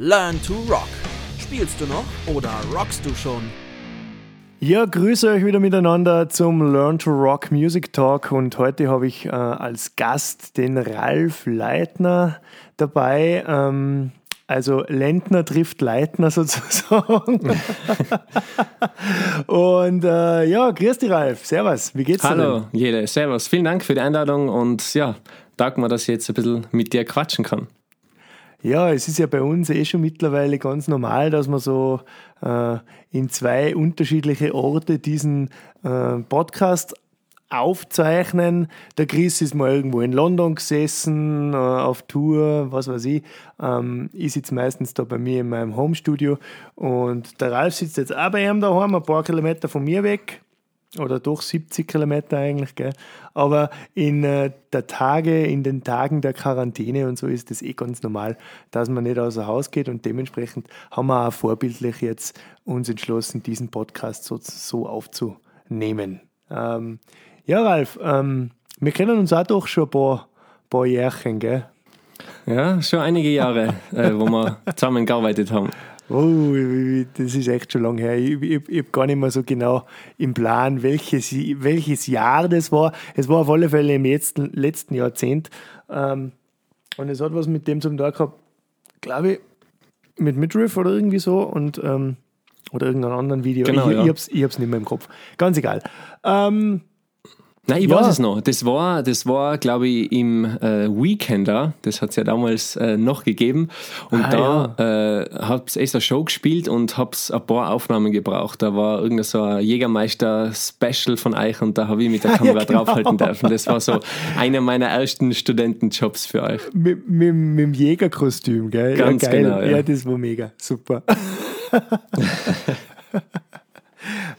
Learn to Rock. Spielst du noch oder rockst du schon? Ja, grüße euch wieder miteinander zum Learn to Rock Music Talk und heute habe ich äh, als Gast den Ralf Leitner dabei. Ähm, also Lentner trifft Leitner sozusagen. und äh, ja, grüß dich Ralf, servus, wie geht's dir Hallo, Jede, servus, vielen Dank für die Einladung und ja, danke mir, dass ich jetzt ein bisschen mit dir quatschen kann. Ja, es ist ja bei uns eh schon mittlerweile ganz normal, dass man so äh, in zwei unterschiedliche Orte diesen äh, Podcast aufzeichnen. Der Chris ist mal irgendwo in London gesessen, äh, auf Tour, was weiß ich. Ähm, ich sitze meistens da bei mir in meinem Homestudio und der Ralf sitzt jetzt auch bei ihm daheim, ein paar Kilometer von mir weg oder doch 70 Kilometer eigentlich, gell? aber in äh, der Tage, in den Tagen der Quarantäne und so ist das eh ganz normal, dass man nicht außer Haus geht und dementsprechend haben wir auch vorbildlich jetzt uns entschlossen, diesen Podcast so, so aufzunehmen. Ähm, ja, Ralf, ähm, wir kennen uns auch doch schon ein paar, paar Jährchen, gell? Ja, schon einige Jahre, äh, wo wir zusammengearbeitet haben. Oh, das ist echt schon lange her. Ich, ich, ich habe gar nicht mehr so genau im Plan, welches, welches Jahr das war. Es war auf alle Fälle im letzten, letzten Jahrzehnt. Ähm, und es hat was mit dem zum Tag gehabt, glaube ich, mit Midriff oder irgendwie so. Und, ähm, oder irgendeinem anderen Video. Genau, ich, ja. ich, hab's, ich hab's nicht mehr im Kopf. Ganz egal. Ähm, Nein, ich ja. weiß es noch. Das war, das war, glaube ich, im äh, Weekender. Das hat es ja damals äh, noch gegeben. Und ah, da ja. äh, hab's erst eine Show gespielt und hab's ein paar Aufnahmen gebraucht. Da war irgendein so Jägermeister-Special von euch und da habe ich mit der Kamera ja, genau. draufhalten dürfen. Das war so einer meiner ersten Studentenjobs für euch. Mit, mit, mit dem Jägerkostüm, gell? Ganz ja, geil. genau. Ja. ja, das war mega. Super.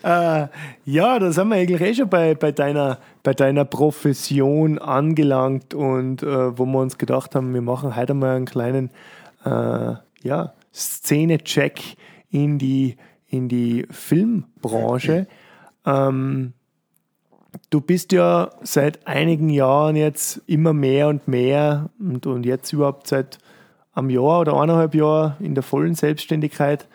äh, ja, da sind wir eigentlich eh schon bei, bei, deiner, bei deiner Profession angelangt und äh, wo wir uns gedacht haben, wir machen heute mal einen kleinen äh, ja, Szene-Check in die, in die Filmbranche. Ähm, du bist ja seit einigen Jahren jetzt immer mehr und mehr und, und jetzt überhaupt seit einem Jahr oder eineinhalb Jahren in der vollen Selbstständigkeit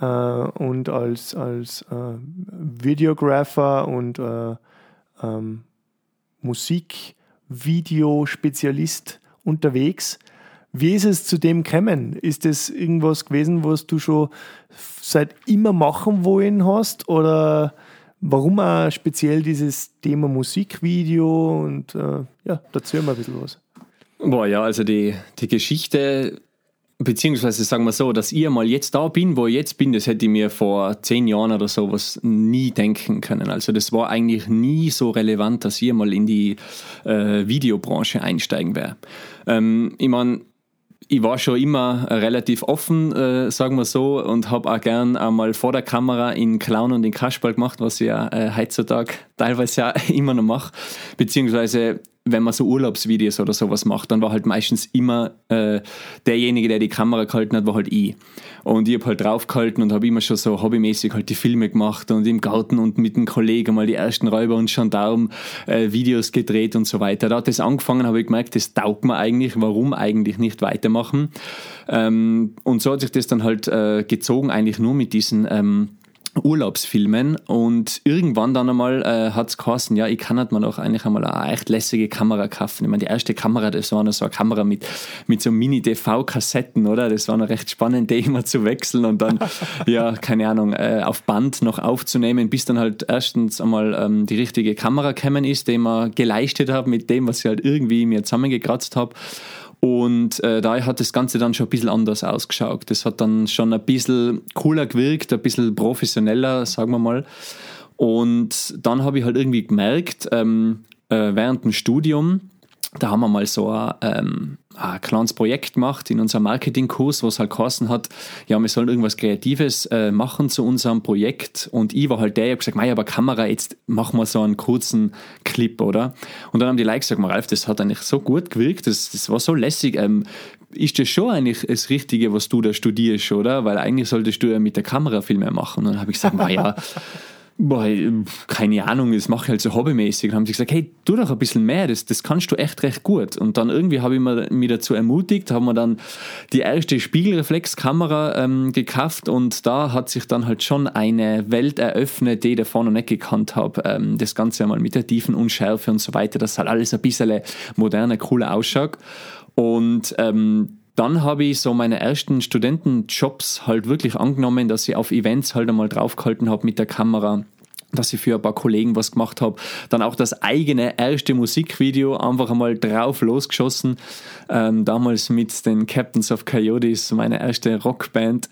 äh, und als, als äh, Videographer und äh, ähm, Musikvideospezialist unterwegs. Wie ist es zu dem gekommen? Ist das irgendwas gewesen, was du schon seit immer machen wollen hast? Oder warum auch speziell dieses Thema Musikvideo? Und äh, ja, dazu mal ein bisschen was. Boah, ja, also die, die Geschichte Beziehungsweise sagen wir so, dass ich mal jetzt da bin, wo ich jetzt bin, das hätte ich mir vor zehn Jahren oder sowas nie denken können. Also das war eigentlich nie so relevant, dass ich mal in die äh, Videobranche einsteigen wäre. Ähm, ich meine, ich war schon immer relativ offen, äh, sagen wir so, und habe auch gern einmal vor der Kamera in Clown und in Kasperl gemacht, was ich ja äh, heutzutage teilweise ja immer noch mache. Beziehungsweise wenn man so Urlaubsvideos oder sowas macht, dann war halt meistens immer äh, derjenige, der die Kamera gehalten hat, war halt ich. Und ich habe halt draufgehalten und habe immer schon so hobbymäßig halt die Filme gemacht und im Garten und mit einem Kollegen mal die ersten Räuber und Gendarm äh, Videos gedreht und so weiter. Da hat das angefangen, habe ich gemerkt, das taugt mir eigentlich, warum eigentlich nicht weitermachen. Ähm, und so hat sich das dann halt äh, gezogen, eigentlich nur mit diesen ähm, Urlaubsfilmen und irgendwann dann einmal äh, hat es geheißen, ja, ich kann halt mal auch eigentlich einmal eine echt lässige Kamera kaufen. Ich meine, die erste Kamera, das war noch so eine Kamera mit, mit so Mini-DV-Kassetten, oder? Das war noch recht spannend, die immer zu wechseln und dann, ja, keine Ahnung, äh, auf Band noch aufzunehmen, bis dann halt erstens einmal ähm, die richtige Kamera gekommen ist, die mir geleistet habe mit dem, was ich halt irgendwie mir zusammengekratzt habe. Und äh, da hat das Ganze dann schon ein bisschen anders ausgeschaut. Das hat dann schon ein bisschen cooler gewirkt, ein bisschen professioneller, sagen wir mal. Und dann habe ich halt irgendwie gemerkt, ähm, äh, während dem Studium, da haben wir mal so ein, ähm, ein kleines Projekt gemacht in unserem Marketingkurs, wo es halt geheißen hat, ja, wir sollen irgendwas Kreatives äh, machen zu unserem Projekt. Und ich war halt der, ich habe gesagt, mei, aber Kamera, jetzt machen wir so einen kurzen Clip, oder? Und dann haben die Leute gesagt, Ralf, das hat eigentlich so gut gewirkt, das, das war so lässig. Ähm, ist das schon eigentlich das Richtige, was du da studierst, oder? Weil eigentlich solltest du ja mit der Kamera viel mehr machen. Und dann habe ich gesagt, naja, Boah, keine Ahnung, das mache ich halt so hobbymäßig. Dann haben sie gesagt, hey, tu doch ein bisschen mehr, das, das kannst du echt recht gut. Und dann irgendwie habe ich mich dazu ermutigt, haben wir dann die erste Spiegelreflexkamera ähm, gekauft und da hat sich dann halt schon eine Welt eröffnet, die ich davor noch nicht gekannt habe. Ähm, das Ganze einmal mit der tiefen Unschärfe und so weiter, dass halt alles ein bisschen moderner, cooler ausschaut. Und ähm, dann habe ich so meine ersten Studentenjobs halt wirklich angenommen, dass ich auf Events halt einmal draufgehalten habe mit der Kamera dass ich für ein paar Kollegen was gemacht habe. Dann auch das eigene erste Musikvideo einfach einmal drauf losgeschossen. Ähm, damals mit den Captains of Coyotes, meine erste Rockband.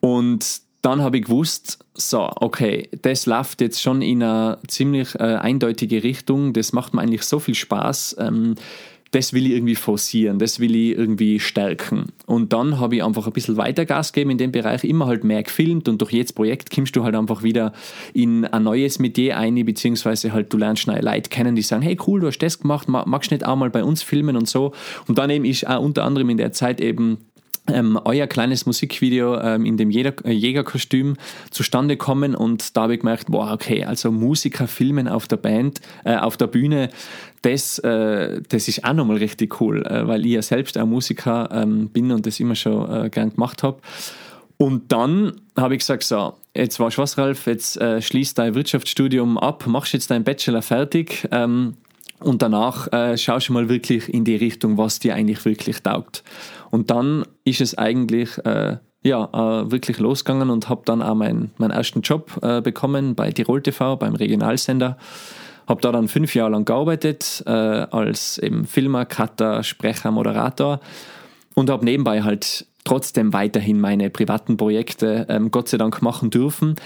Und dann habe ich gewusst, so, okay, das läuft jetzt schon in eine ziemlich äh, eindeutige Richtung. Das macht mir eigentlich so viel Spaß. Ähm, das will ich irgendwie forcieren, das will ich irgendwie stärken. Und dann habe ich einfach ein bisschen weiter Gas gegeben in dem Bereich, immer halt mehr gefilmt und durch jedes Projekt kommst du halt einfach wieder in ein neues Metier ein, beziehungsweise halt du lernst neue Leute kennen, die sagen, hey cool, du hast das gemacht, magst du nicht auch mal bei uns filmen und so. Und dann eben ist auch unter anderem in der Zeit eben ähm, euer kleines Musikvideo ähm, in dem Jäger, äh, Jägerkostüm zustande kommen und da habe ich gemerkt, boah, okay, also Musiker filmen auf der Band, äh, auf der Bühne, das, äh, das ist auch nochmal richtig cool, äh, weil ich ja selbst auch Musiker ähm, bin und das immer schon äh, gern gemacht habe. Und dann habe ich gesagt, so, jetzt warst du was, Ralf, jetzt äh, schließt dein Wirtschaftsstudium ab, machst jetzt deinen Bachelor fertig ähm, und danach äh, schaust du mal wirklich in die Richtung, was dir eigentlich wirklich taugt. Und dann ist es eigentlich äh, ja, äh, wirklich losgegangen und habe dann auch meinen, meinen ersten Job äh, bekommen bei Tirol TV, beim Regionalsender. Habe da dann fünf Jahre lang gearbeitet äh, als eben Filmer, Cutter, Sprecher, Moderator und habe nebenbei halt trotzdem weiterhin meine privaten Projekte ähm, Gott sei Dank machen dürfen.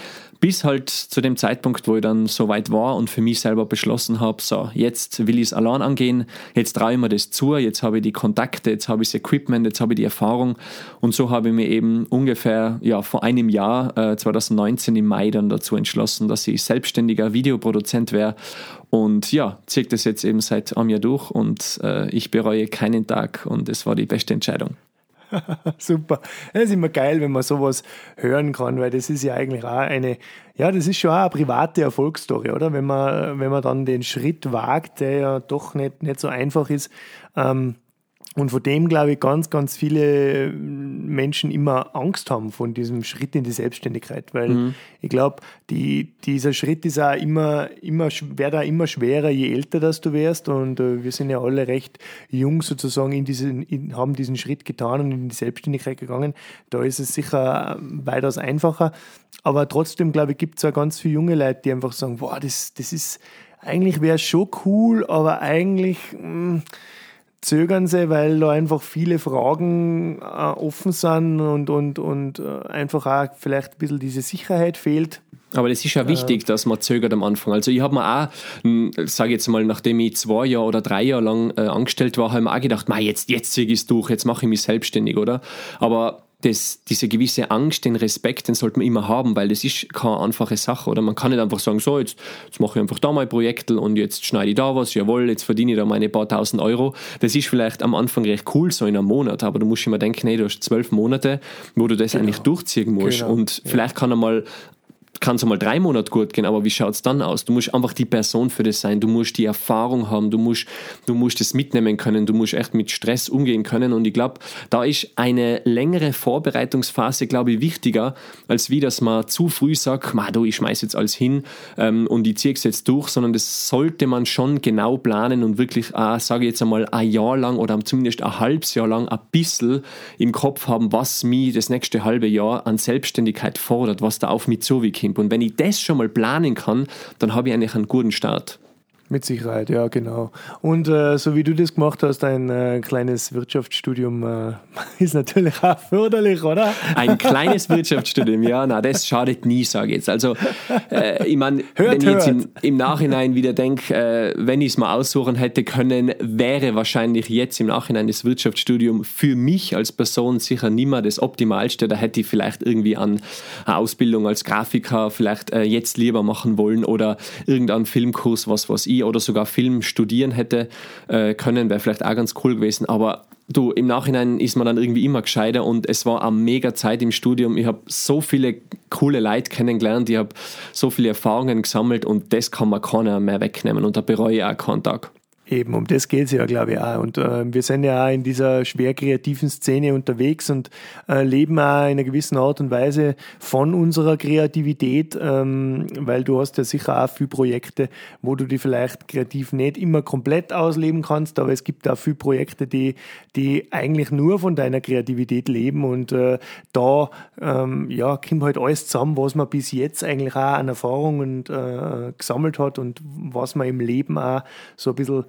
Bis halt zu dem Zeitpunkt, wo ich dann so weit war und für mich selber beschlossen habe, so, jetzt will ich es allein angehen, jetzt traue ich mir das zu, jetzt habe ich die Kontakte, jetzt habe ich das Equipment, jetzt habe ich die Erfahrung und so habe ich mir eben ungefähr ja, vor einem Jahr, äh, 2019 im Mai dann dazu entschlossen, dass ich selbstständiger Videoproduzent wäre und ja, ziehe das jetzt eben seit einem Jahr durch und äh, ich bereue keinen Tag und es war die beste Entscheidung. Super. Es ist immer geil, wenn man sowas hören kann, weil das ist ja eigentlich auch eine, ja, das ist schon auch eine private Erfolgsstory, oder? Wenn man, wenn man dann den Schritt wagt, der ja doch nicht, nicht so einfach ist, ähm, und vor dem, glaube ich, ganz, ganz viele Menschen immer Angst haben von diesem Schritt in die Selbstständigkeit. Weil mhm. ich glaube, die, dieser Schritt ist auch immer, immer, wird auch immer schwerer, je älter das du wärst. Und äh, wir sind ja alle recht jung sozusagen in diesen, in, haben diesen Schritt getan und in die Selbstständigkeit gegangen. Da ist es sicher weitaus einfacher. Aber trotzdem, glaube ich, gibt es auch ganz viele junge Leute, die einfach sagen, boah, das, das ist, eigentlich wäre es schon cool, aber eigentlich, mh, hm, zögern sie, weil da einfach viele Fragen äh, offen sind und, und, und äh, einfach auch vielleicht ein bisschen diese Sicherheit fehlt. Aber das ist ja wichtig, äh, dass man zögert am Anfang. Also ich habe mir auch, hm, sage jetzt mal, nachdem ich zwei Jahre oder drei Jahre lang äh, angestellt war, habe ich mir auch gedacht, jetzt, jetzt ziehe ich es durch, jetzt mache ich mich selbstständig, oder? Aber das, diese gewisse Angst, den Respekt, den sollte man immer haben, weil das ist keine einfache Sache. Oder man kann nicht einfach sagen, so, jetzt, jetzt mache ich einfach da mal Projekte und jetzt schneide ich da was, jawohl, jetzt verdiene ich da meine paar tausend Euro. Das ist vielleicht am Anfang recht cool, so in einem Monat, aber du musst immer denken, nee, du hast zwölf Monate, wo du das genau. eigentlich durchziehen musst. Genau. Und vielleicht kann einmal kann es einmal drei Monate gut gehen, aber wie schaut es dann aus? Du musst einfach die Person für das sein, du musst die Erfahrung haben, du musst, du musst es mitnehmen können, du musst echt mit Stress umgehen können und ich glaube, da ist eine längere Vorbereitungsphase, glaube ich, wichtiger, als wie, dass man zu früh sagt, du, ich schmeiß jetzt alles hin ähm, und ich ziehe es jetzt durch, sondern das sollte man schon genau planen und wirklich, äh, sage ich jetzt einmal, ein Jahr lang oder zumindest ein halbes Jahr lang ein bisschen im Kopf haben, was mich das nächste halbe Jahr an Selbstständigkeit fordert, was da auf mich zukommt. Kind. Und wenn ich das schon mal planen kann, dann habe ich eigentlich einen guten Start. Mit Sicherheit, ja, genau. Und äh, so wie du das gemacht hast, ein äh, kleines Wirtschaftsstudium äh, ist natürlich auch förderlich, oder? Ein kleines Wirtschaftsstudium, ja, na, das schadet nie, sage ich jetzt. Also, äh, ich meine, wenn ich jetzt im, im, Nachhinein wieder denke, äh, wenn ich es mal aussuchen hätte können, wäre wahrscheinlich jetzt im Nachhinein das Wirtschaftsstudium für mich als Person sicher nicht mehr das Optimalste. Da hätte ich vielleicht irgendwie an eine Ausbildung als Grafiker vielleicht äh, jetzt lieber machen wollen oder irgendeinen Filmkurs, was was ich oder sogar Film studieren hätte äh, können, wäre vielleicht auch ganz cool gewesen. Aber du, im Nachhinein ist man dann irgendwie immer gescheiter und es war eine mega Zeit im Studium. Ich habe so viele coole Leute kennengelernt, ich habe so viele Erfahrungen gesammelt und das kann man keiner mehr wegnehmen und da bereue ich auch keinen Tag. Eben, um das geht es ja, glaube ich, auch. Und äh, wir sind ja auch in dieser schwer kreativen Szene unterwegs und äh, leben auch in einer gewissen Art und Weise von unserer Kreativität, ähm, weil du hast ja sicher auch viele Projekte, wo du die vielleicht kreativ nicht immer komplett ausleben kannst, aber es gibt auch viele Projekte, die, die eigentlich nur von deiner Kreativität leben und äh, da ähm, ja, kommt halt alles zusammen, was man bis jetzt eigentlich auch an Erfahrungen äh, gesammelt hat und was man im Leben auch so ein bisschen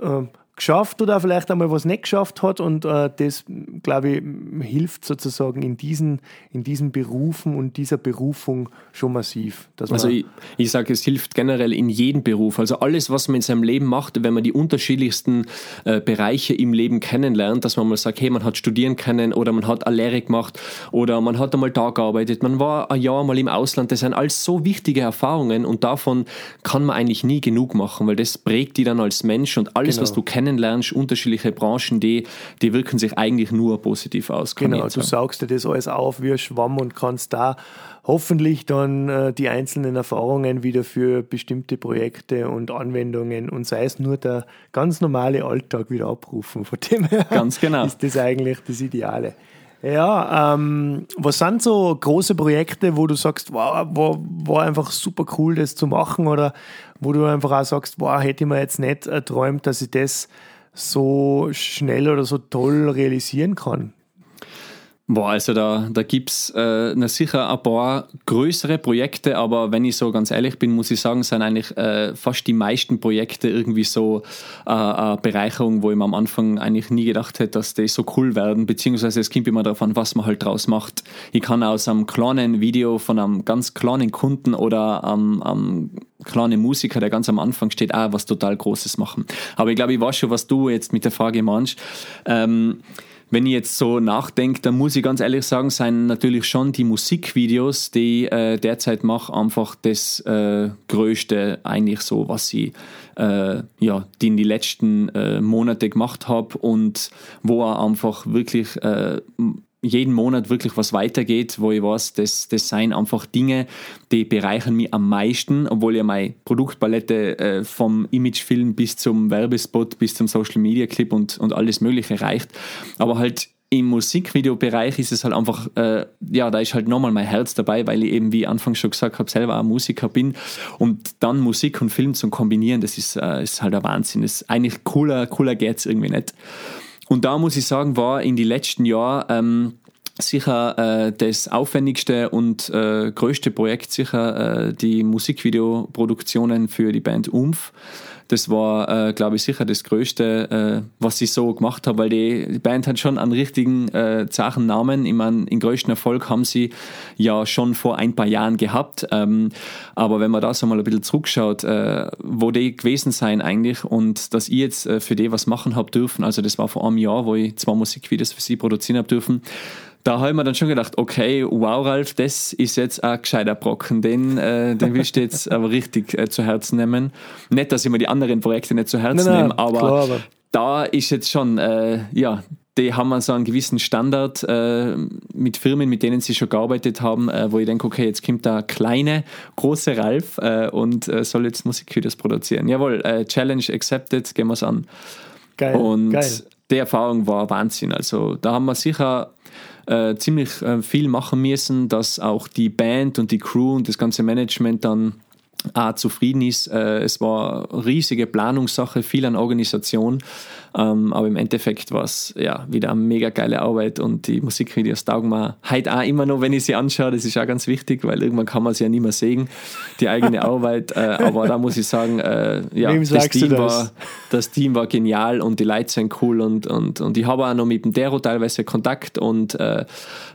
äh, geschafft oder vielleicht einmal was nicht geschafft hat und äh, das, glaube ich, hilft sozusagen in diesen, in diesen Berufen und dieser Berufung schon massiv. also ich, ich sage, es hilft generell in jedem Beruf. Also alles, was man in seinem Leben macht, wenn man die unterschiedlichsten äh, Bereiche im Leben kennenlernt, dass man mal sagt, hey, man hat studieren können oder man hat eine Lehre gemacht oder man hat einmal da gearbeitet, man war ein Jahr mal im Ausland, das sind alles so wichtige Erfahrungen und davon kann man eigentlich nie genug machen, weil das prägt die dann als Mensch und alles, genau. was du kennst, kennenlernst, unterschiedliche Branchen, die, die wirken sich eigentlich nur positiv aus. Genau, du saugst dir das alles auf wie ein Schwamm und kannst da hoffentlich dann äh, die einzelnen Erfahrungen wieder für bestimmte Projekte und Anwendungen und sei es nur der ganz normale Alltag wieder abrufen. Von dem her ganz genau. ist das eigentlich das Ideale. Ja, ähm, was sind so große Projekte, wo du sagst, wow, war, war einfach super cool, das zu machen oder wo du einfach auch sagst, wow, hätte ich mir jetzt nicht erträumt, dass ich das so schnell oder so toll realisieren kann? Boah, also da, da gibt es äh, sicher ein paar größere Projekte, aber wenn ich so ganz ehrlich bin, muss ich sagen, sind eigentlich äh, fast die meisten Projekte irgendwie so äh, eine Bereicherung, wo ich mir am Anfang eigentlich nie gedacht hätte, dass die so cool werden, beziehungsweise es kommt immer darauf an, was man halt draus macht. Ich kann aus einem kleinen Video von einem ganz kleinen Kunden oder einem, einem kleinen Musiker, der ganz am Anfang steht, auch was total Großes machen. Aber ich glaube, ich weiß schon, was du jetzt mit der Frage meinst. Ähm, wenn ich jetzt so nachdenke, dann muss ich ganz ehrlich sagen, sind natürlich schon die Musikvideos, die ich äh, derzeit mache, einfach das äh, Größte eigentlich so, was ich äh, ja, die in die letzten äh, Monate gemacht habe und wo er einfach wirklich äh, jeden Monat wirklich was weitergeht, wo ich weiß, das, das seien einfach Dinge, die bereichern mich am meisten, obwohl ja meine Produktpalette äh, vom Imagefilm bis zum Werbespot, bis zum Social Media Clip und, und alles Mögliche reicht. Aber halt im Musikvideobereich ist es halt einfach, äh, ja, da ist halt nochmal mein Herz dabei, weil ich eben, wie anfangs schon gesagt habe, selber auch Musiker bin. Und dann Musik und Film zu kombinieren, das ist, äh, ist halt ein Wahnsinn. Das ist eigentlich cooler, cooler geht es irgendwie nicht. Und da muss ich sagen, war in den letzten Jahren ähm, sicher äh, das aufwendigste und äh, größte Projekt sicher äh, die Musikvideoproduktionen für die Band Umf. Das war, äh, glaube ich, sicher das Größte, äh, was ich so gemacht habe, weil die, Band hat schon einen richtigen äh, Zachennamen. Ich meine, den größten Erfolg haben sie ja schon vor ein paar Jahren gehabt. Ähm, aber wenn man da so mal ein bisschen zurückschaut, äh, wo die gewesen sein eigentlich und dass ich jetzt äh, für die was machen habe dürfen, also das war vor einem Jahr, wo ich zwei Musikvideos für sie produzieren habe dürfen, da habe ich mir dann schon gedacht, okay, wow, Ralf, das ist jetzt ein gescheiter Brocken. Den, äh, den willst du jetzt aber richtig äh, zu Herzen nehmen. Nicht, dass ich mir die anderen Projekte nicht zu Herzen nein, nehme, aber, klar, aber, da ist jetzt schon, äh, ja, die haben so einen gewissen Standard äh, mit Firmen, mit denen sie schon gearbeitet haben, äh, wo ich denke, okay, jetzt kommt da kleine, große Ralf äh, und äh, soll jetzt Musikvideos produzieren. Jawohl, äh, Challenge accepted, gehen wir es an. Geil, und geil. die Erfahrung war Wahnsinn. Also da haben wir sicher äh, ziemlich äh, viel machen müssen, dass auch die Band und die Crew und das ganze Management dann auch zufrieden ist. Äh, es war eine riesige Planungssache, viel an Organisation. Ähm, aber im Endeffekt war es ja wieder eine mega geile Arbeit und die Musikvideos taugen mir heute auch immer noch, wenn ich sie anschaue. Das ist auch ganz wichtig, weil irgendwann kann man sie ja nicht mehr sehen, die eigene Arbeit. Äh, aber da muss ich sagen, äh, ja, das Team, das? War, das Team war genial und die Leute sind cool und, und, und ich habe auch noch mit dem Dero teilweise Kontakt und äh,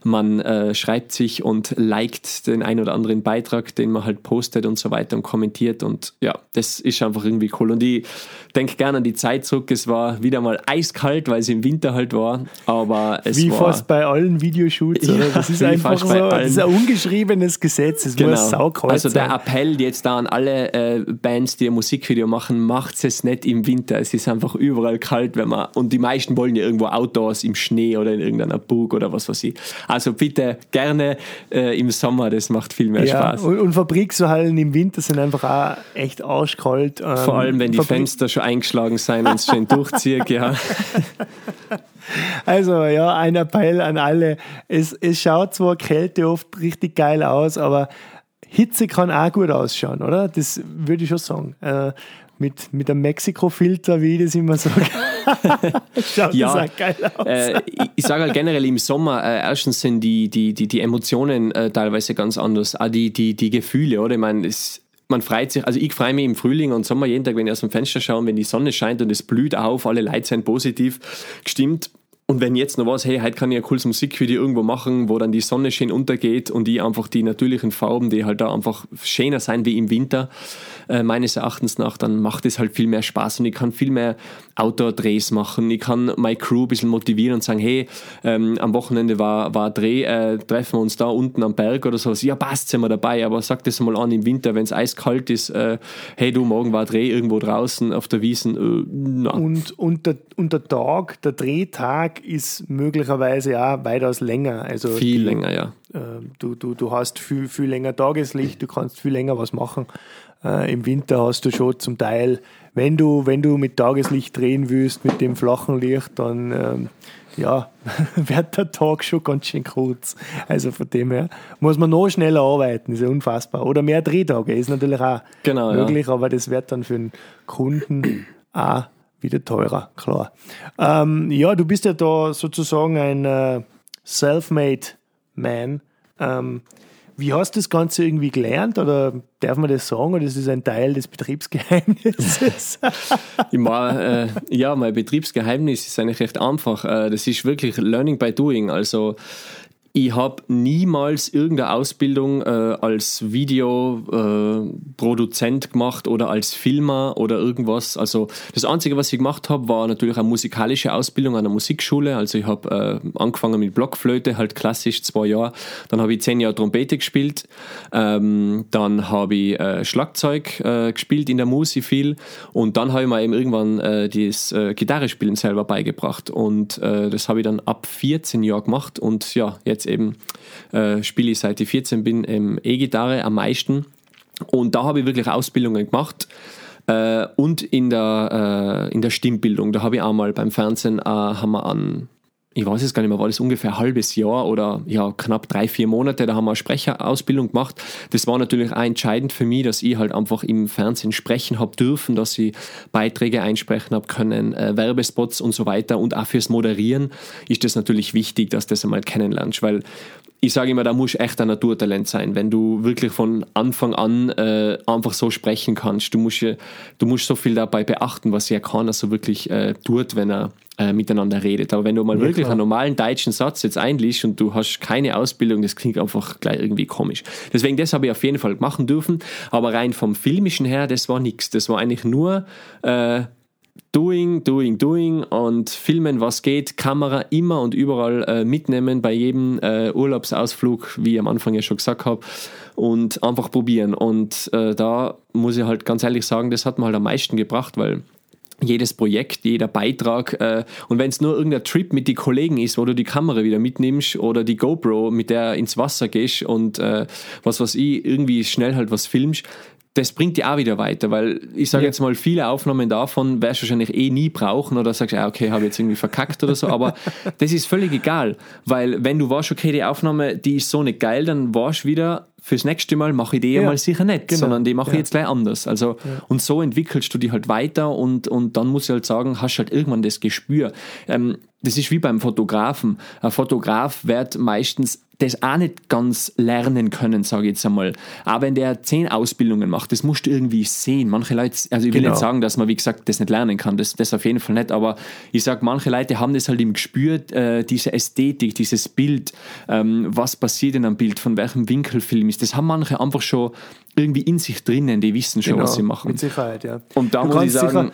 man äh, schreibt sich und liked den ein oder anderen Beitrag, den man halt postet und so weiter und kommentiert und ja, das ist einfach irgendwie cool und ich denke gerne an die Zeit zurück. Es war wie wieder mal eiskalt, weil es im Winter halt war. Aber es Wie war, fast bei allen Videoshoots? Ja, Das ist einfach so, das ist ein ungeschriebenes Gesetz. Es muss saukalt Also der. Appell jetzt da an alle äh, Bands, die ein Musikvideo machen, macht es nicht im Winter. Es ist einfach überall kalt, wenn man und die meisten wollen ja irgendwo outdoors im Schnee oder in irgendeiner Burg oder was weiß ich. Also bitte gerne äh, im Sommer, das macht viel mehr Ja, Spaß. und, und Fabrikshallen im Winter sind einfach auch echt arschkalt. Ähm, Vor allem, wenn die Fenster schon eingeschlagen sind und es schön durchzieht, ja. Also ja, ein Appell an alle. Es, es schaut zwar Kälte oft richtig geil aus, aber Hitze kann auch gut ausschauen, oder? Das würde ich schon sagen. Äh, mit, mit einem Mexiko-Filter, wie ich das immer sage, schaut Ja, das auch geil aus. Äh, ich ich sage halt generell im Sommer, äh, erstens sind die, die, die, die Emotionen äh, teilweise ganz anders, auch die, die, die Gefühle, oder? Ich meine, es, man freut sich, also ich freue mich im Frühling und Sommer jeden Tag, wenn ich aus dem Fenster schaue, und wenn die Sonne scheint und es blüht auf, alle Leute sind positiv gestimmt. Und wenn jetzt noch was, hey, heute kann ich ein cooles Musikvideo irgendwo machen, wo dann die Sonne schön untergeht und ich einfach die natürlichen Farben, die halt da einfach schöner sein wie im Winter, äh, meines Erachtens nach, dann macht es halt viel mehr Spaß und ich kann viel mehr Outdoor-Drehs machen. Ich kann meine Crew ein bisschen motivieren und sagen, hey, ähm, am Wochenende war, war Dreh, äh, treffen wir uns da unten am Berg oder so. Ja, passt, sind wir dabei, aber sag das mal an im Winter, wenn es eiskalt ist, äh, hey du, morgen war Dreh irgendwo draußen auf der Wiesen. Äh, na. Und, und, der, und der Tag, der Drehtag ist möglicherweise auch weitaus länger. Also Viel die, länger, ja. äh, du, du, du hast viel, viel länger Tageslicht, du kannst viel länger was machen. Äh, Im Winter hast du schon zum Teil, wenn du, wenn du mit Tageslicht drehen willst, mit dem flachen Licht, dann ähm, ja, wird der Tag schon ganz schön kurz. Also von dem her muss man noch schneller arbeiten, ist ja unfassbar. Oder mehr Drehtage ist natürlich auch Genau, ja. möglich, aber das wird dann für den Kunden auch wieder teurer, klar. Ähm, ja, du bist ja da sozusagen ein äh, self-made Man. Ähm, wie hast du das Ganze irgendwie gelernt oder darf man das sagen oder ist das ein Teil des Betriebsgeheimnisses? War, äh, ja, mein Betriebsgeheimnis ist eigentlich recht einfach. Äh, das ist wirklich Learning by Doing. Also ich habe niemals irgendeine Ausbildung äh, als Videoproduzent äh, gemacht oder als Filmer oder irgendwas. Also das Einzige, was ich gemacht habe, war natürlich eine musikalische Ausbildung an der Musikschule. Also ich habe äh, angefangen mit Blockflöte, halt klassisch zwei Jahre. Dann habe ich zehn Jahre Trompete gespielt. Ähm, dann habe ich äh, Schlagzeug äh, gespielt in der Musik viel. Und dann habe ich mir eben irgendwann äh, das Gitarrespielen selber beigebracht. Und das habe ich dann ab 14 Jahren gemacht. Und ja, jetzt eben äh, spiele ich seit ich 14 bin ähm, E-Gitarre am meisten. Und da habe ich wirklich Ausbildungen gemacht. Äh, und in der, äh, in der Stimmbildung, da habe ich auch mal beim Fernsehen, äh, haben wir an, ich weiß es gar nicht mehr, war das ungefähr ein halbes Jahr oder ja, knapp drei, vier Monate, da haben wir eine Sprecherausbildung gemacht. Das war natürlich auch entscheidend für mich, dass ich halt einfach im Fernsehen sprechen habe dürfen, dass ich Beiträge einsprechen habe können, äh, Werbespots und so weiter. Und auch fürs Moderieren ist das natürlich wichtig, dass du das einmal kennenlernst, weil ich sage immer, da muss echt ein Naturtalent sein, wenn du wirklich von Anfang an äh, einfach so sprechen kannst. Du musst, du musst so viel dabei beachten, was ja keiner so wirklich äh, tut, wenn er äh, miteinander redet. Aber wenn du mal Ja, wirklich klar. einen normalen deutschen Satz jetzt einliest und du hast keine Ausbildung, das klingt einfach gleich irgendwie komisch. Deswegen, das habe ich auf jeden Fall machen dürfen. Aber rein vom Filmischen her, das war nichts. Das war eigentlich nur äh, Doing, doing, doing und filmen, was geht, Kamera immer und überall äh, mitnehmen bei jedem äh, Urlaubsausflug, wie ich am Anfang ja schon gesagt habe, und einfach probieren. Und äh, da muss ich halt ganz ehrlich sagen, das hat mir halt am meisten gebracht, weil jedes Projekt, jeder Beitrag äh, und wenn es nur irgendein Trip mit den Kollegen ist, wo du die Kamera wieder mitnimmst oder die GoPro, mit der ins Wasser gehst und äh, was weiß ich, irgendwie schnell halt was filmst, das bringt dir auch wieder weiter, weil ich sage Ja. jetzt mal, viele Aufnahmen davon wirst du wahrscheinlich eh nie brauchen oder sagst, ah, okay, habe jetzt irgendwie verkackt oder so, aber das ist völlig egal, weil wenn du weißt, okay, die Aufnahme, die ist so nicht geil, dann weißt du wieder, fürs nächste Mal mache ich die Ja. mal sicher nicht, Genau. sondern die mache ich Ja. jetzt gleich anders. Also, und so entwickelst du dich halt weiter und, und dann muss ich halt sagen, hast halt irgendwann das Gespür. Ähm, das ist wie beim Fotografen. Ein Fotograf wird meistens das auch nicht ganz lernen können, sage ich jetzt einmal. Aber wenn der zehn Ausbildungen macht, das musst du irgendwie sehen. Manche Leute, also ich will Genau. nicht sagen, dass man, wie gesagt, das nicht lernen kann, das, das auf jeden Fall nicht, aber ich sage, manche Leute haben das halt im Gespür, äh, diese Ästhetik, dieses Bild, ähm, was passiert in einem Bild, von welchem Winkel Ist, das haben manche einfach schon irgendwie in sich drinnen, die wissen schon, was sie machen. Genau, Mit Sicherheit, ja. Und da du muss ich sagen-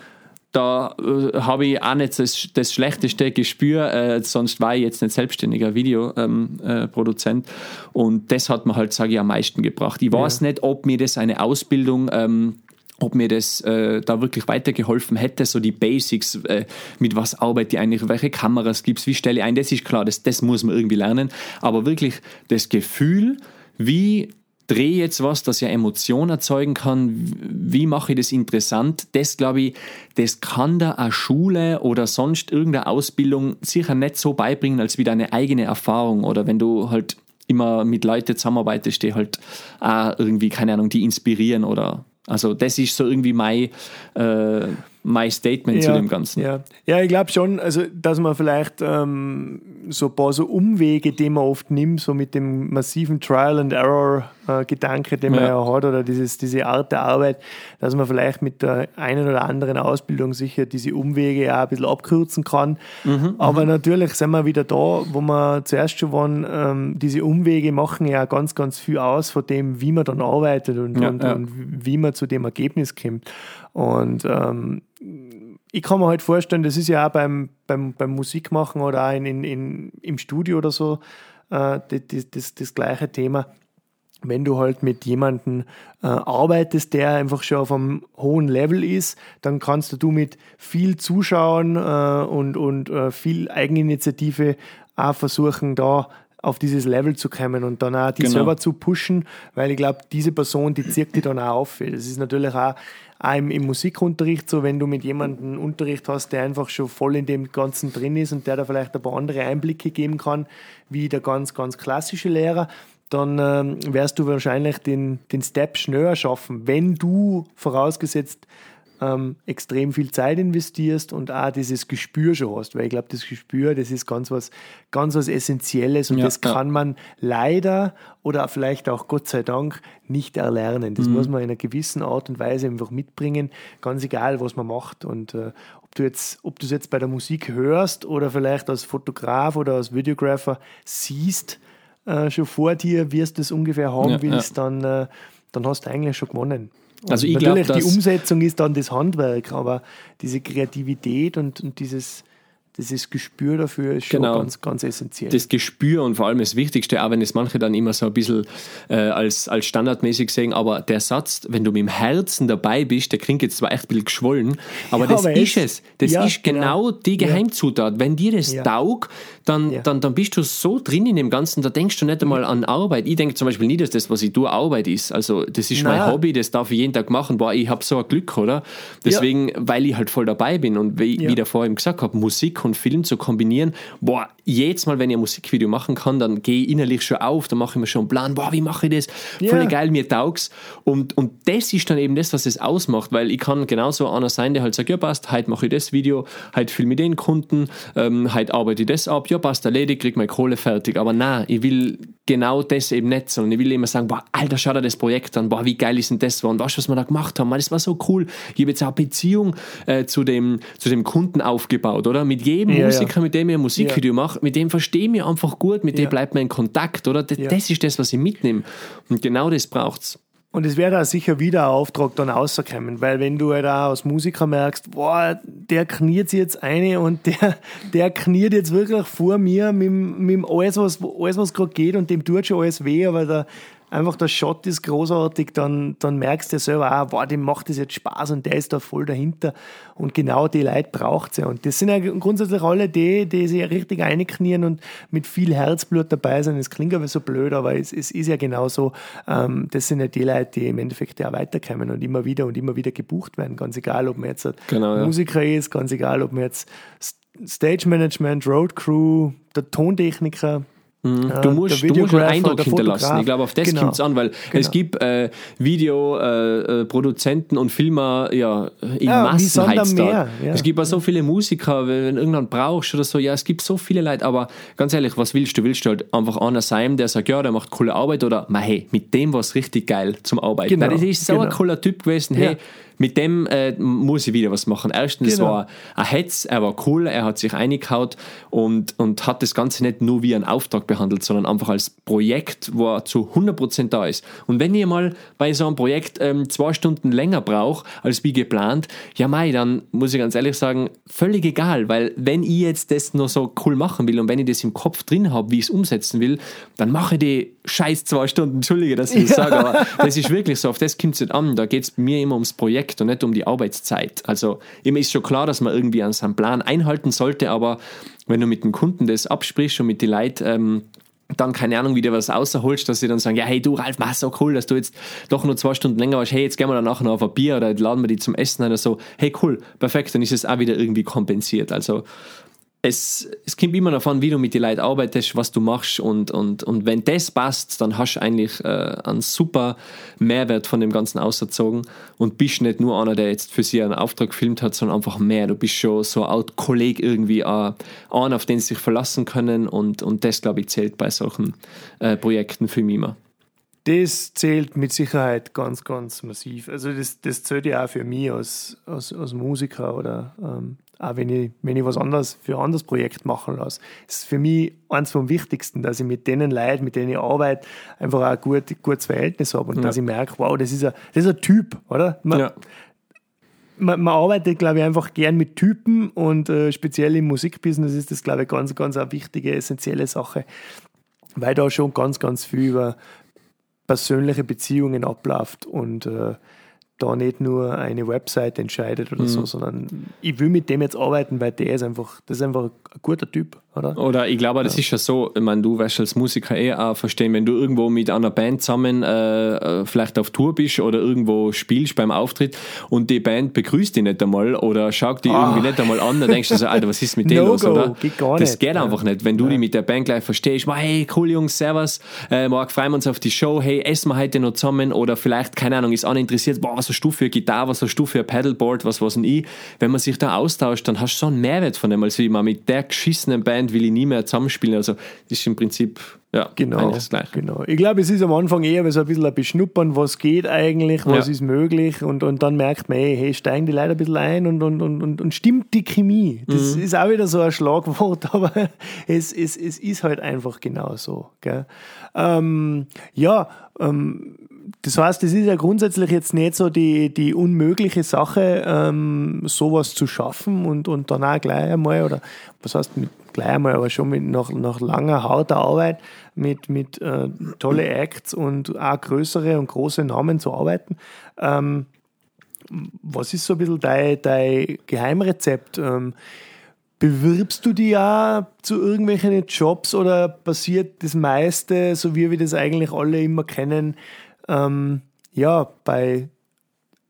da äh, habe ich auch nicht das, das schlechteste Gespür, äh, sonst war ich jetzt nicht selbstständiger Videoproduzent. Ähm, äh, und das hat mir halt, sage ich, am meisten gebracht. Ich weiß ja. nicht, ob mir das eine Ausbildung ähm, ob mir das äh, da wirklich weitergeholfen hätte, so die Basics, äh, mit was arbeite ich eigentlich, welche Kameras gibt es, wie stelle ich ein, das ist klar, das, das muss man irgendwie lernen, aber wirklich das Gefühl, wie drehe jetzt was, das ja Emotionen erzeugen kann, wie mache ich das interessant, das glaube ich, das kann da eine Schule oder sonst irgendeine Ausbildung sicher nicht so beibringen, als wie deine eigene Erfahrung. Oder wenn du halt immer mit Leuten zusammenarbeitest, die halt auch irgendwie, keine Ahnung, die inspirieren oder also das ist so irgendwie mein, äh, mein Statement ja, zu dem Ganzen. Ja, ja ich glaube schon, also, dass man vielleicht ähm, so ein paar so Umwege, die man oft nimmt, so mit dem massiven Trial and Error äh, Gedanke, den man ja. ja hat, oder dieses, diese Art der Arbeit, dass man vielleicht mit der einen oder anderen Ausbildung sicher diese Umwege auch ein bisschen abkürzen kann. Mhm, Aber mhm. natürlich sind wir wieder da, wo wir zuerst schon waren, ähm, diese Umwege machen ja ganz, ganz viel aus von dem, wie man dann arbeitet und, ja, und, ja. und wie man zu dem Ergebnis kommt. Und ähm, ich kann mir halt vorstellen, das ist ja auch beim, beim, beim Musikmachen oder auch in, in, in, im Studio oder so äh, das, das, das gleiche Thema. Wenn du halt mit jemandem äh, arbeitest, der einfach schon auf einem hohen Level ist, dann kannst du mit viel Zuschauen äh, und, und äh, viel Eigeninitiative auch versuchen, da auf dieses Level zu kommen und dann auch die genau. selber zu pushen, weil ich glaube, diese Person, die zirkt die dann auch auf. Das ist natürlich auch, auch im, im, Musikunterricht so, wenn du mit jemandem Unterricht hast, der einfach schon voll in dem Ganzen drin ist und der da vielleicht ein paar andere Einblicke geben kann, wie der ganz, ganz klassische Lehrer, dann ähm, wirst du wahrscheinlich den, den Step schneller schaffen, wenn du vorausgesetzt ähm, extrem viel Zeit investierst und auch dieses Gespür schon hast, weil ich glaube, das Gespür, das ist ganz was, ganz was Essentielles und ja, das kann ja. man leider oder vielleicht auch Gott sei Dank nicht erlernen. Das mhm. muss man in einer gewissen Art und Weise einfach mitbringen, ganz egal, was man macht und äh, ob du jetzt, ob du es jetzt bei der Musik hörst oder vielleicht als Fotograf oder als Videographer siehst, äh, schon vor dir, wie du es ungefähr haben ja, willst, Dann, äh, dann hast du eigentlich schon gewonnen. Also ich Natürlich, glaub, die Umsetzung ist dann das Handwerk, aber diese Kreativität und, und dieses dieses Gespür dafür ist schon genau. ganz, ganz essentiell. Das Gespür und vor allem das Wichtigste, auch wenn es manche dann immer so ein bisschen äh, als, als standardmäßig sehen, aber der Satz, wenn du mit dem Herzen dabei bist, der klingt jetzt zwar echt ein bisschen geschwollen, aber ja, das aber ist es. Das ja, ist genau, genau die Geheimzutat. Wenn dir das taugt, dann, dann, dann bist du so drin in dem Ganzen, da denkst du nicht einmal an Arbeit. Ich denke zum Beispiel nie, dass das, was ich tue, Arbeit ist. Also das ist Nein. mein Hobby, das darf ich jeden Tag machen. Boah, ich habe so ein Glück, oder? Deswegen, weil ich halt voll dabei bin und wie, wie ich davor eben gesagt habe, Musik und Film zu kombinieren, boah, jedes Mal, wenn ich ein Musikvideo machen kann, dann gehe ich innerlich schon auf, dann mache ich mir schon einen Plan, boah, wie mache ich das? Voll yeah. geil, mir taugt's. Und, und das ist dann eben das, was es ausmacht, weil ich kann genauso einer sein, der halt sagt, ja passt, heute mache ich das Video, heute filme ich den Kunden, ähm, heute arbeite ich das ab, ja passt, erledigt, krieg meine Kohle fertig. Aber nein, ich will genau das eben nicht, sondern ich will immer sagen, boah, Alter, schau dir das Projekt an, boah, wie geil ist denn das? Und weißt du, was wir da gemacht haben? Das war so cool. Ich habe jetzt auch Beziehung äh, zu, dem, zu dem Kunden aufgebaut, oder? Mit jedem ja, Musiker, ja. mit dem ich ein Musikvideo ja. mache, mit dem verstehe ich mich einfach gut, mit dem bleibt man in Kontakt, oder? Das, das ist das, was ich mitnehme. Und genau das braucht es. Und es wäre da sicher wieder ein Auftrag dann rauskommen, weil wenn du halt auch als Musiker merkst, boah, der kniert sich jetzt eine und der, der kniert jetzt wirklich vor mir mit, mit alles, was, alles, was gerade geht und dem tut schon alles weh, aber der, einfach der Shot ist großartig, dann, dann merkst du selber auch, wow, dem macht das jetzt Spaß und der ist da voll dahinter. Und genau die Leute braucht sie. Und das sind ja grundsätzlich alle die, die sich richtig einknien und mit viel Herzblut dabei sind. Es klingt aber so blöd, aber es, es ist ja genau so. Ähm, das sind ja die Leute, die im Endeffekt ja weiterkommen und immer wieder und immer wieder gebucht werden. Ganz egal, ob man jetzt genau, Musiker ja. ist, ganz egal, ob man jetzt Stage Management, Road Crew, der Tontechniker, Mhm. Du musst, du musst einen Eindruck hinterlassen. Ich glaube, auf das genau. kommt es an, weil genau. es gibt äh, Videoproduzenten äh, und Filmer ja, in ja, Massen heutzutage. Ja. Es gibt auch so viele Musiker, wenn du irgendwann brauchst oder so. Ja, es gibt so viele Leute, aber ganz ehrlich, was willst du? Willst du halt einfach einer sein, der sagt, ja, der macht coole Arbeit oder, hey, mit dem war es richtig geil zum Arbeiten. Genau. Nein, das ist so genau. ein cooler Typ gewesen. Hey, mit dem äh, muss ich wieder was machen. Erstens Genau. war ein Hetz, er war cool, er hat sich eingehaut und, und hat das Ganze nicht nur wie einen Auftrag behandelt, sondern einfach als Projekt, wo er zu 100% da ist. Und wenn ihr mal bei so einem Projekt ähm, zwei Stunden länger braucht, als wie geplant, ja mei, dann muss ich ganz ehrlich sagen, völlig egal, weil wenn ich jetzt das noch so cool machen will und wenn ich das im Kopf drin habe, wie ich es umsetzen will, dann mache ich die scheiß zwei Stunden, entschuldige, dass ich das sage, aber das ist wirklich so, auf das kommt es nicht an, da geht es mir immer ums Projekt und nicht um die Arbeitszeit. Also immer ist schon klar, dass man irgendwie an seinen Plan einhalten sollte, aber wenn du mit dem Kunden das absprichst und mit den Leuten ähm, dann keine Ahnung, wie du was außerholst, dass sie dann sagen, ja, hey du Ralf, mach so cool, dass du jetzt doch nur zwei Stunden länger warst, hey, jetzt gehen wir dann nachher noch auf ein Bier oder laden wir die zum Essen oder so, hey cool, perfekt, dann ist es auch wieder irgendwie kompensiert. Also es, es kommt immer davon, wie du mit den Leuten arbeitest, was du machst und, und, und wenn das passt, dann hast du eigentlich äh, einen super Mehrwert von dem Ganzen ausgezogen und bist nicht nur einer, der jetzt für sie einen Auftrag gefilmt hat, sondern einfach mehr. Du bist schon so ein Art Kollege irgendwie, äh, einer, auf den sie sich verlassen können und, und das, glaube ich, zählt bei solchen äh, Projekten für mich immer. Das zählt mit Sicherheit ganz, ganz massiv. Also das, das zählt ja auch für mich als, als, als Musiker oder ähm, auch wenn ich, wenn ich was anderes für ein anderes Projekt machen lasse. Das ist für mich eins vom Wichtigsten, dass ich mit denen Leuten, mit denen ich arbeite, einfach auch ein gut, gutes Verhältnis habe und Ja. dass ich merke, wow, das ist ein, das ist ein Typ, oder? Man, Ja. man, man arbeitet, glaube ich, einfach gern mit Typen und äh, speziell im Musikbusiness ist das, glaube ich, ganz, ganz eine wichtige, essentielle Sache, weil da schon ganz, ganz viel über persönliche Beziehungen abläuft und äh, da nicht nur eine Website entscheidet oder so, sondern ich will mit dem jetzt arbeiten, weil der ist einfach, das ist einfach ein guter Typ, oder? Oder ich glaube, das ist ja so, ich meine, du wirst als Musiker eh auch verstehen, wenn du irgendwo mit einer Band zusammen äh, äh, vielleicht auf Tour bist oder irgendwo spielst beim Auftritt und die Band begrüßt dich nicht einmal oder schaut dich irgendwie nicht einmal an, dann denkst du so, Alter, was ist mit dir No los, go, oder? geht gar das nicht. geht Ja. einfach nicht. Wenn du dich mit der Band gleich verstehst, hey, cool Jungs, servus, äh, morgen freuen wir uns auf die Show, hey, essen wir heute noch zusammen oder vielleicht, keine Ahnung, ist einer interessiert, boah, was hast du für Gitarre, was hast du für Paddleboard, was was denn ich? Wenn man sich da austauscht, dann hast du so einen Mehrwert von dem, als wie man mit der geschissenen Band will ich nie mehr zusammenspielen. Also das ist im Prinzip ja, Genau, Gleiche. genau. Ich glaube, es ist am Anfang eher so ein bisschen ein Beschnuppern, was geht eigentlich, was Ja. ist möglich und, und dann merkt man, hey, hey, steigen die Leute ein bisschen ein und, und, und, und, stimmt die Chemie. Das ist auch wieder so ein Schlagwort, aber es, es, es ist halt einfach genau so. Gell? Ähm, ja, ähm, das heißt, es ist ja grundsätzlich jetzt nicht so die, die unmögliche Sache, ähm, sowas zu schaffen und, und dann auch gleich einmal, oder was heißt mit gleich einmal, aber schon mit nach, nach langer, harter Arbeit mit, mit äh, tolle Acts und auch größere und große Namen zu arbeiten. Ähm, was ist so ein bisschen dein, dein Geheimrezept? Ähm, Bewirbst du dich ja zu irgendwelchen Jobs oder passiert das meiste, so wie wir das eigentlich alle immer kennen, ähm, ja, bei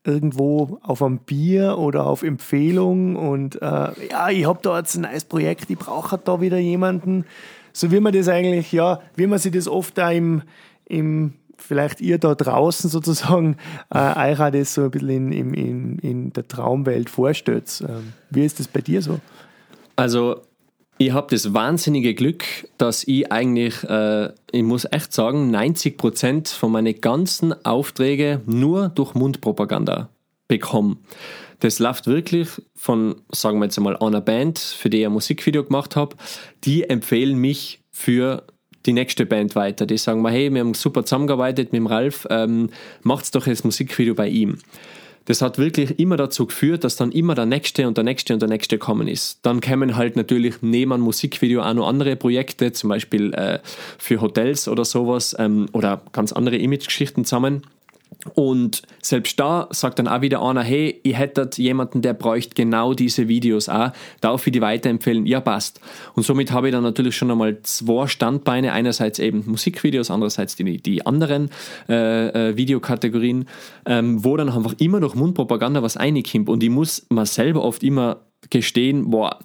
irgendwo auf einem Bier oder auf Empfehlung und äh, ja, ich habe da jetzt ein neues Projekt, ich brauche da wieder jemanden. So wie man das eigentlich, ja, wie man sich das oft da im, im vielleicht ihr da draußen sozusagen äh, euch auch das so ein bisschen in, in, in, in der Traumwelt vorstellt. Ähm, wie ist das bei dir so? Also ich habe das wahnsinnige Glück, dass ich eigentlich, äh, ich muss echt sagen, 90% von meinen ganzen Aufträge nur durch Mundpropaganda bekomme. Das läuft wirklich von, sagen wir jetzt einmal, einer Band, für die ich ein Musikvideo gemacht habe. Die empfehlen mich für die nächste Band weiter. Die sagen mir, hey, wir haben super zusammengearbeitet mit dem Ralf, ähm, macht's doch das Musikvideo bei ihm. Das hat wirklich immer dazu geführt, dass dann immer der nächste und der nächste und der nächste kommen ist. Dann kämen halt natürlich neben einem Musikvideo auch noch andere Projekte, zum Beispiel äh, für Hotels oder sowas ähm, oder ganz andere Imagegeschichten zusammen. Und selbst da sagt dann auch wieder einer, hey, ihr hättet jemanden, der bräuchte genau diese Videos auch, darf ich die weiterempfehlen? Ja, passt. Und somit habe ich dann natürlich schon einmal zwei Standbeine, einerseits eben Musikvideos, andererseits die, die anderen äh, äh, Videokategorien, ähm, wo dann einfach immer durch Mundpropaganda was reinkommt. Und ich muss mir selber oft immer gestehen, boah,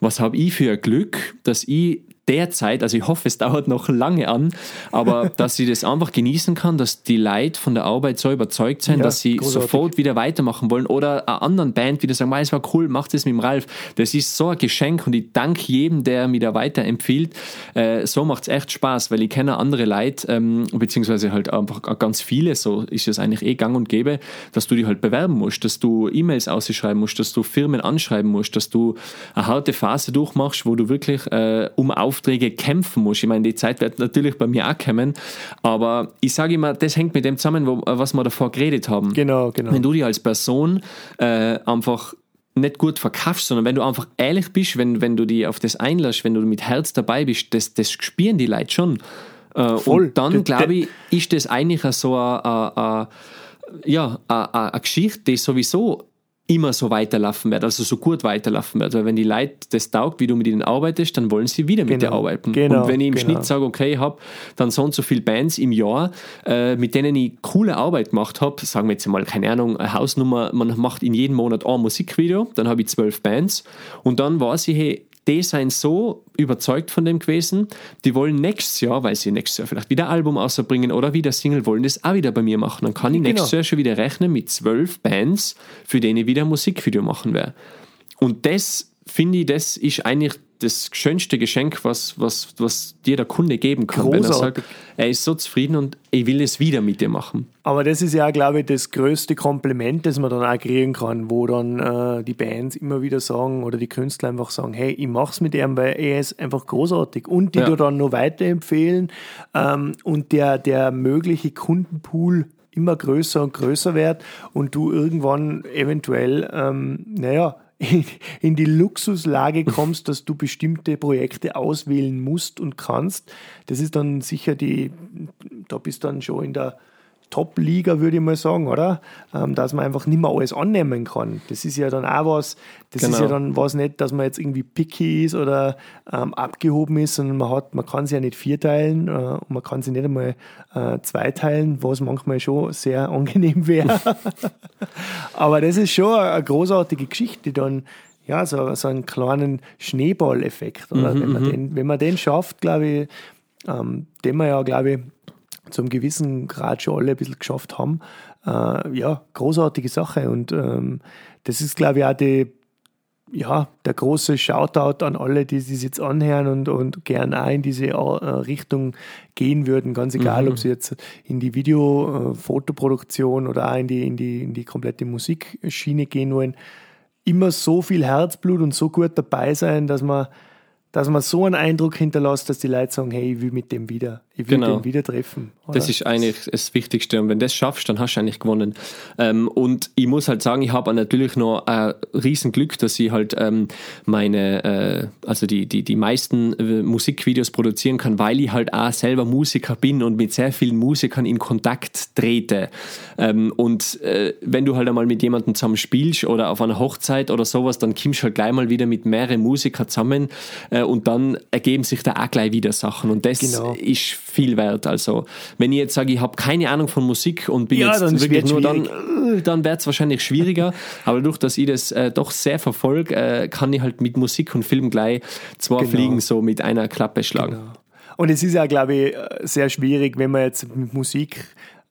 was habe ich für ein Glück, dass ich derzeit, also ich hoffe, es dauert noch lange an, aber dass ich das einfach genießen kann, dass die Leute von der Arbeit so überzeugt sind, ja, dass sie großartig. sofort wieder weitermachen wollen oder einer anderen Band wieder sagen, es war cool, macht es mit dem Ralf. Das ist so ein Geschenk und ich danke jedem, der mir da weiterempfiehlt. Äh, so macht es echt Spaß, weil ich kenne andere Leute, ähm, beziehungsweise halt einfach ganz viele, so ist es eigentlich eh gang und gäbe, dass du dich halt bewerben musst, dass du E-Mails ausschreiben musst, dass du Firmen anschreiben musst, dass du eine harte Phase durchmachst, wo du wirklich äh, um Aufträge kämpfen musst. Ich meine, die Zeit wird natürlich bei mir auch kommen, aber ich sage immer, das hängt mit dem zusammen, wo, was wir davor geredet haben. Genau, genau. Wenn du dich als Person äh, einfach nicht gut verkaufst, sondern wenn du einfach ehrlich bist, wenn, wenn du dich auf das einlässt, wenn du mit Herz dabei bist, das, das spüren die Leute schon. Äh, Voll. Und dann, glaube ich, ist das eigentlich so eine, ja, eine Geschichte, die sowieso immer so weiterlaufen wird, also so gut weiterlaufen wird. Weil wenn die Leute das taugt, wie du mit ihnen arbeitest, dann wollen sie wieder mit genau, dir arbeiten. Genau, und wenn ich im genau. Schnitt sage, okay, ich habe dann so und so viele Bands im Jahr, äh, mit denen ich coole Arbeit gemacht habe, sagen wir jetzt mal, keine Ahnung, eine Hausnummer, man macht in jedem Monat ein Musikvideo, dann habe ich zwölf Bands und dann weiß ich, hey, die sind so überzeugt von dem gewesen, die wollen nächstes Jahr, weil sie nächstes Jahr vielleicht wieder ein Album ausbringen oder wieder Single, wollen das auch wieder bei mir machen. Dann kann ich genau. nächstes Jahr schon wieder rechnen mit zwölf Bands, für die ich wieder ein Musikvideo machen werde. Und das, finde ich, das ist eigentlich das schönste Geschenk, was, was, was dir der Kunde geben kann, Großartig. wenn er sagt, er ist so zufrieden und ich will es wieder mit dir machen. Aber das ist ja, glaube ich, das größte Kompliment, das man dann auch kriegen kann, wo dann äh, die Bands immer wieder sagen oder die Künstler einfach sagen, hey, ich mach's mit ihm, weil er ist einfach großartig und die ja. du dann noch weiterempfehlen ähm, und der, der mögliche Kundenpool immer größer und größer wird und du irgendwann eventuell, ähm, naja, in die Luxuslage kommst, dass du bestimmte Projekte auswählen musst und kannst. Das ist dann sicher die, da bist du dann schon in der Top-Liga, würde ich mal sagen, oder? Ähm, dass man einfach nicht mehr alles annehmen kann. Das ist ja dann auch was, das genau. ist ja genau. dann was nicht, dass man jetzt irgendwie picky ist oder ähm, abgehoben ist, sondern man hat, man kann sich ja nicht vierteilen äh, und man kann sich nicht einmal äh, zweiteilen, was manchmal schon sehr angenehm wäre. Aber das ist schon eine großartige Geschichte, dann ja, so, so einen kleinen Schneeballeffekt, oder? Mhm, wenn, man mhm. den, wenn man den schafft, glaube ich, ähm, den man ja, glaube ich, zum gewissen Grad schon alle ein bisschen geschafft haben. Äh, ja, großartige Sache. Und ähm, das ist, glaube ich, auch die, ja, der große Shoutout an alle, die sich jetzt anhören und, und gern auch in diese äh, Richtung gehen würden. Ganz egal, mhm. ob sie jetzt in die Video-, äh, oder auch in die, in, die, in die komplette Musikschiene gehen wollen. Immer so viel Herzblut und so gut dabei sein, dass man dass man so einen Eindruck hinterlässt, dass die Leute sagen, hey, ich will mit dem wieder, ich will genau. den wieder treffen. Oder? Das ist eigentlich das Wichtigste und wenn du das schaffst, dann hast du eigentlich gewonnen. Ähm, und ich muss halt sagen, ich habe natürlich noch ein Riesenglück, dass ich halt ähm, meine, äh, also die, die, die meisten äh, Musikvideos produzieren kann, weil ich halt auch selber Musiker bin und mit sehr vielen Musikern in Kontakt trete. Ähm, und äh, wenn du halt einmal mit jemandem zusammen spielst oder auf einer Hochzeit oder sowas, dann kommst du halt gleich mal wieder mit mehreren Musikern zusammen äh, und dann ergeben sich da auch gleich wieder Sachen und das genau. ist viel wert. Also wenn ich jetzt sage, ich habe keine Ahnung von Musik und bin ja, jetzt wirklich nur dann, äh, dann wird es wahrscheinlich schwieriger. Aber durch dass ich das äh, doch sehr verfolge, äh, kann ich halt mit Musik und Film gleich zwei genau. Fliegen so mit einer Klappe schlagen. Genau. Und es ist ja, glaube ich, sehr schwierig, wenn man jetzt mit Musik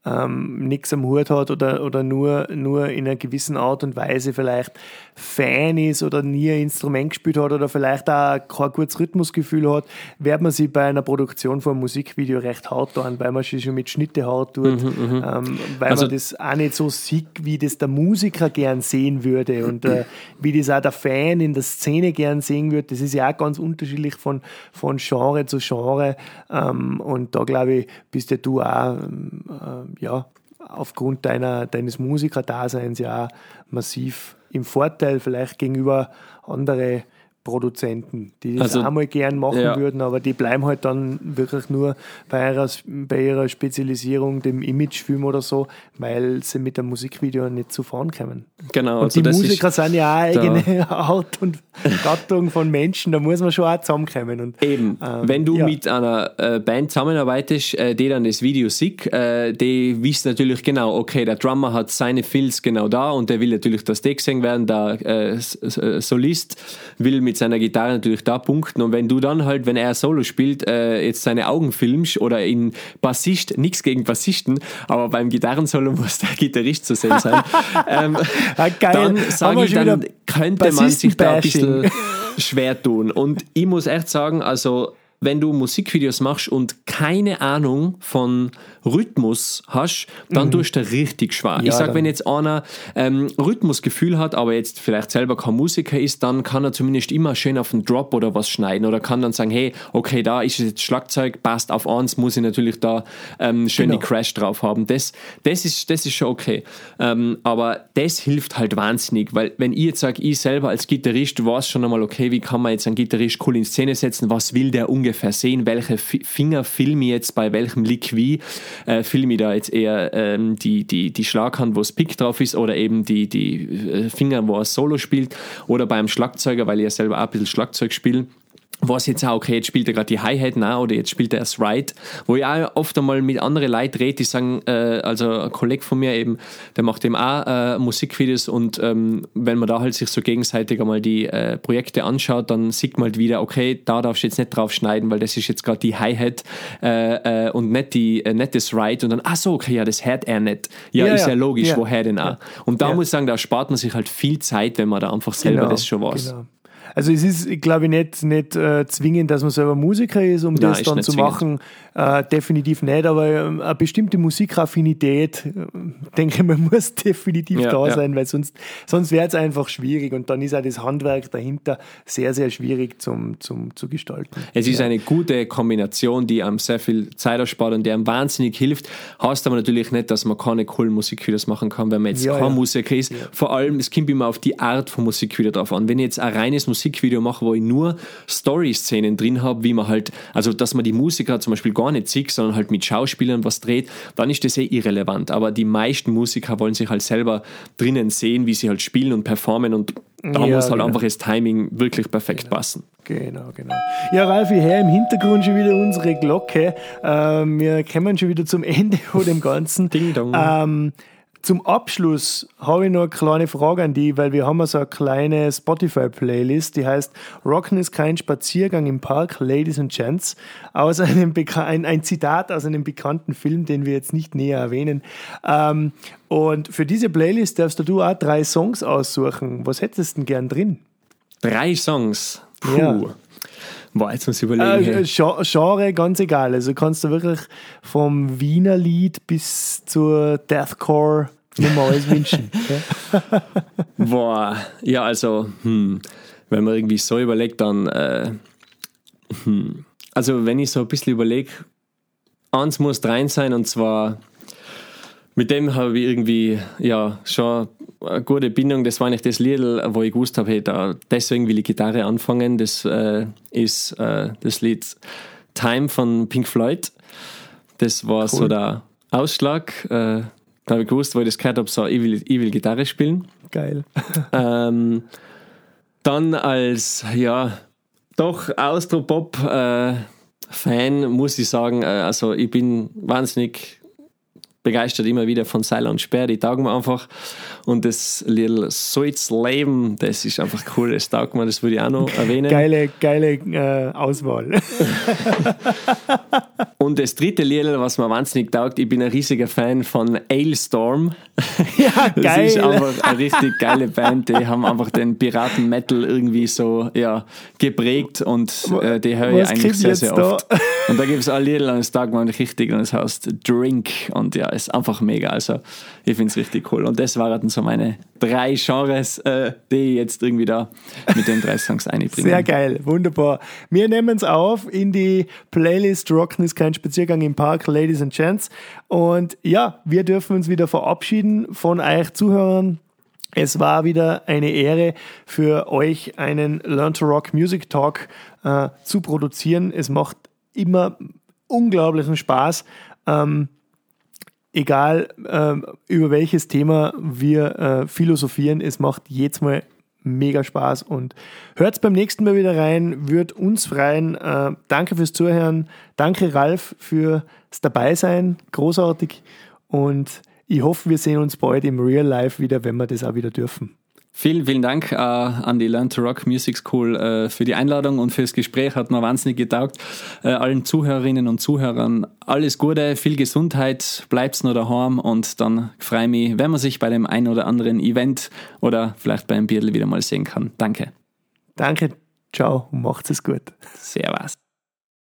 ähm, nichts am Hut hat oder, oder nur, nur in einer gewissen Art und Weise vielleicht Fan ist oder nie ein Instrument gespielt hat oder vielleicht auch kein gutes Rhythmusgefühl hat, wird man sich bei einer Produktion von einem Musikvideo recht hart tun, weil man sich schon mit Schnitte hart tut, mhm, mhm. ähm, weil also, man das auch nicht so sieht, wie das der Musiker gern sehen würde und äh, wie das auch der Fan in der Szene gern sehen würde. Das ist ja auch ganz unterschiedlich von, von Genre zu Genre ähm, und da glaube ich, bist ja du auch ähm, äh, ja, aufgrund deiner, deines Musikerdaseins ja massiv im Vorteil vielleicht gegenüber anderen Produzenten, die das also, einmal gern machen ja. würden, aber die bleiben halt dann wirklich nur bei ihrer, bei ihrer Spezialisierung, dem Imagefilm oder so, weil sie mit dem Musikvideo nicht zu fahren kommen. Genau. Und also die Musiker sind ja auch eigene Art und Gattung von Menschen, da muss man schon auch zusammenkommen. Und, Eben, ähm, wenn du ja. mit einer äh, Band zusammenarbeitest, äh, die dann das Video sieht, äh, die wissen natürlich genau, okay, der Drummer hat seine Fills genau da und der will natürlich, dass die gesehen werden, der Solist will mit seiner Gitarre natürlich da punkten. Und wenn du dann halt, wenn er Solo spielt, äh, jetzt seine Augen filmst oder in Bassist, nichts gegen Bassisten, aber beim Gitarrensolo muss der Gitarrist zu sehen sein, ähm, Ah, dann sage ich, dann könnte man sich da ein bisschen schwer tun. Und ich muss echt sagen, also wenn du Musikvideos machst und keine Ahnung von Rhythmus hast, dann tust du richtig schwer. ich Mhm. Ja, sag, dann- wenn jetzt einer ähm, Rhythmusgefühl hat, aber jetzt vielleicht selber kein Musiker ist, dann kann er zumindest immer schön auf einen Drop oder was schneiden oder kann dann sagen, hey, okay, da ist jetzt Schlagzeug, passt auf eins, muss ich natürlich da ähm, schön Genau. die Crash drauf haben. Das, das, ist, das ist schon okay. Ähm, aber das hilft halt wahnsinnig, weil wenn ich jetzt sage, ich selber als Gitarrist weiß schon einmal, okay, wie kann man jetzt einen Gitarrist cool in Szene setzen, was will der ungefähr sehen, welche Fi- Finger filme ich jetzt bei welchem wie, äh, filme ich da jetzt eher ähm, die, die, die Schlaghand, wo das Pick drauf ist oder eben die, die äh, Finger, wo er Solo spielt oder beim Schlagzeuger, weil ich ja selber auch ein bisschen Schlagzeug spiele was jetzt auch, okay, jetzt spielt er gerade die Hi-Hat nach oder jetzt spielt er das Ride, wo ich auch oft einmal mit anderen Leuten rede, die sagen, äh, also ein Kollege von mir eben, der macht eben auch äh, Musikvideos und ähm, wenn man da halt sich so gegenseitig einmal die äh, Projekte anschaut, dann sieht man halt wieder, okay, da darfst du jetzt nicht drauf schneiden, weil das ist jetzt gerade die Hi-Hat äh, äh, und nicht, die, äh, nicht das Ride und dann, ach so, okay, ja, das hört er nicht. Ja, Ja, ist ja ja, logisch, ja. woher denn auch? Und da muss ich sagen, da spart man sich halt viel Zeit, wenn man da einfach selber das schon weiß. Genau. Also es ist, glaube ich, nicht, nicht äh, zwingend, dass man selber Musiker ist, um das ist dann zu zwingend. machen. Äh, definitiv nicht, aber ähm, eine bestimmte Musikaffinität, äh, denke ich, man muss definitiv Ja, da ja. sein, weil sonst, sonst wäre es einfach schwierig und dann ist auch das Handwerk dahinter sehr, sehr schwierig zum, zum, zu gestalten. Es ist eine gute Kombination, die einem sehr viel Zeit erspart und die einem wahnsinnig hilft. Heißt aber natürlich nicht, dass man keine coolen Musikvideos machen kann, wenn man jetzt Ja, kein ja. Musiker ist. Vor allem, es kommt immer auf die Art von Musikvideo drauf an. Wenn ich jetzt ein reines Musikvideo mache, wo ich nur Story-Szenen drin habe, wie man halt, also dass man die Musiker zum Beispiel gar nicht sieht, sondern halt mit Schauspielern was dreht, dann ist das eh irrelevant. Aber die meisten Musiker wollen sich halt selber drinnen sehen, wie sie halt spielen und performen und da Ja, muss halt genau. einfach das Timing wirklich perfekt passen. Genau, genau. Ja, Ralf, ich höre im Hintergrund schon wieder unsere Glocke. Ähm, wir kommen schon wieder zum Ende von dem Ganzen. Ding dong. Ähm, zum Abschluss habe ich noch eine kleine Frage an die, weil wir haben so eine kleine Spotify-Playlist, die heißt Rocken ist kein Spaziergang im Park, Ladies and Gents, aus einem Beka ein, ein Zitat aus einem bekannten Film, den wir jetzt nicht näher erwähnen. Ähm, und für diese Playlist darfst du auch drei Songs aussuchen. Was hättest du denn gern drin? Drei Songs. Puh. Ja. Boah, jetzt muss ich überlegen. Äh. Gen- Genre ganz egal. Also kannst du wirklich vom Wiener Lied bis zur Deathcore Nummer alles wünschen. ja. Boah, ja, also, hm, wenn man irgendwie so überlegt, dann, äh, hm, also wenn ich so ein bisschen überlege, eins muss rein sein und zwar, mit dem habe ich irgendwie, ja, schon eine gute Bindung. Das war eigentlich das Lied, wo ich gewusst habe, hey, da, deswegen will ich Gitarre anfangen. Das äh, ist äh, das Lied Time von Pink Floyd. Das war so der Ausschlag. Äh, da habe ich gewusst, wo ich das gehört habe, so, ich will, ich will Gitarre spielen. Geil. Ähm, dann als, ja, doch Austropop-Fan muss ich sagen, äh, also ich bin wahnsinnig begeistert immer wieder von Seiler und Speer, die taugen mir einfach. Und das Little Soits Leben, das ist einfach cool, das taugt mir, das würde ich auch noch erwähnen. Geile, geile äh, Auswahl. Und das dritte Lied, was mir wahnsinnig taugt, ich bin ein riesiger Fan von Ailstorm. ja, Das geil. ist einfach eine richtig geile Band. Die haben einfach den Piraten-Metal irgendwie so ja, geprägt und äh, die höre ich eigentlich sehr, sehr da? oft. Und da gibt es ein Lied, und das taugt mir richtig und es heißt Drink und ja, ist einfach mega. Also ich finde es richtig cool. Und das waren so meine drei Genres, äh, die ich jetzt irgendwie da mit den drei Songs einbringen. Sehr geil, wunderbar. Wir nehmen es auf in die Playlist Rocken ist kein Spaziergang im Park, Ladies and Gents. Und ja, wir dürfen uns wieder verabschieden von euch Zuhörern. Es war wieder eine Ehre für euch, einen Learn to Rock Music Talk äh, zu produzieren. Es macht immer unglaublichen Spaß. Ähm, egal ähm, über welches Thema wir äh, philosophieren, es macht jedes Mal mega Spaß und hört beim nächsten Mal wieder rein, wird uns freuen. Äh, danke fürs Zuhören, danke Ralf fürs Dabeisein, großartig und ich hoffe, wir sehen uns bald im Real Life wieder, wenn wir das auch wieder dürfen. Vielen, vielen Dank äh, an die Learn to Rock Music School äh, für die Einladung und fürs Gespräch. Hat mir wahnsinnig getaugt. Äh, allen Zuhörerinnen und Zuhörern alles Gute, viel Gesundheit, bleibt's nur daheim und dann freue ich mich, wenn man sich bei dem einen oder anderen Event oder vielleicht beim Bierl wieder mal sehen kann. Danke. Danke, ciao und macht's es gut. Servus.